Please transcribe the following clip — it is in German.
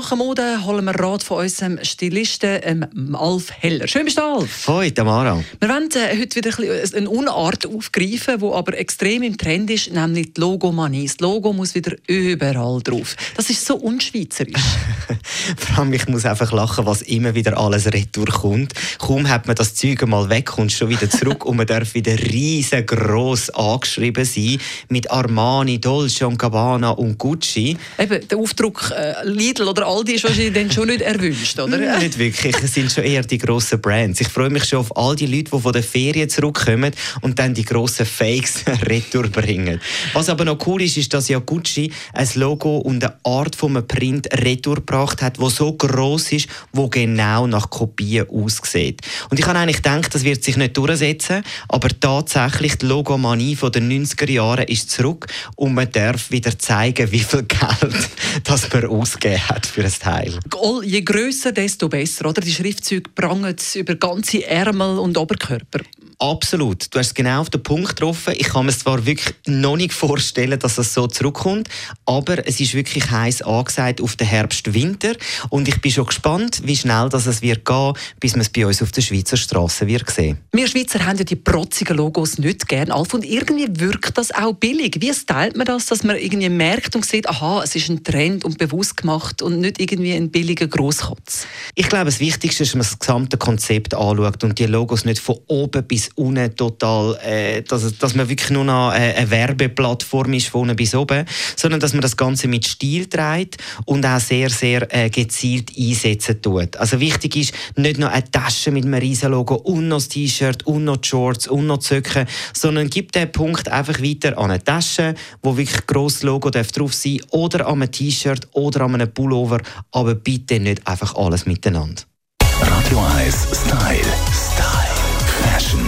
Sachen Mode holen wir Rat von unserem Stilisten ähm, Alf Heller. Schön bist du, Alf. Hoi, Tamara. Wir wollen äh, heute wieder ein bisschen eine Unart aufgreifen, die aber extrem im Trend ist, nämlich die Logomanie. Das Logo muss wieder überall drauf. Das ist so unschweizerisch. Vor allem, ich muss einfach lachen, was immer wieder alles retour kommt. Kaum hat man das Zeug mal weg, kommt schon wieder zurück und man darf wieder riesengroß angeschrieben sein mit Armani, Dolce Gabbana und Gucci. Eben, der Aufdruck äh, Lidl oder Aldi ist wahrscheinlich dann schon nicht erwünscht, oder? Nicht wirklich. Es sind schon eher die grossen Brands. Ich freue mich schon auf all die Leute, die von der Ferien zurückkommen und dann die grossen Fakes retour bringen. Was aber noch cool ist, ist, dass ja Gucci ein Logo und eine Art von einem Print retour gebracht hat, wo so groß ist, wo genau nach Kopien aussieht. Und ich habe eigentlich gedacht, das wird sich nicht durchsetzen, aber tatsächlich die Logomanie von den 90er Jahren ist zurück und man darf wieder zeigen, wie viel Geld das man ausgegeben hat für ein Teil. Je grösser, desto besser, oder? Die Schriftzüge prangen über ganze Ärmel und Oberkörper. Absolut. Du hast es genau auf den Punkt getroffen. Ich kann mir zwar wirklich noch nicht vorstellen, dass es so zurückkommt, aber es ist wirklich heiß angesagt auf den Herbst-Winter und ich bin schon gespannt, wie schnell das es wird gehen, bis man es bei uns auf der Schweizer Straße wird sehen. Wir Schweizer haben ja die protzigen Logos nicht gern, Alf, und irgendwie wirkt das auch billig. Wie stylt man das, dass man irgendwie merkt und sieht, aha, es ist ein Trend und bewusst gemacht und nicht irgendwie ein billiger Grosskotz? Ich glaube, das Wichtigste ist, dass man das gesamte Konzept anschaut und die Logos nicht von oben bis unten total, äh, dass, dass man wirklich nur noch äh, eine Werbeplattform ist von unten bis oben, sondern dass man das Ganze mit Stil trägt und auch sehr, sehr äh, gezielt einsetzen tut. Also wichtig ist, nicht nur eine Tasche mit einem riesen Logo und noch das T-Shirt und noch die Shorts und noch Socken, sondern gibt den Punkt einfach weiter an eine Tasche, wo wirklich grosses Logo drauf sein darf, oder an einem T-Shirt oder an einem Pullover, aber bitte nicht einfach alles miteinander. Radio 1 Style. Style. Fashion.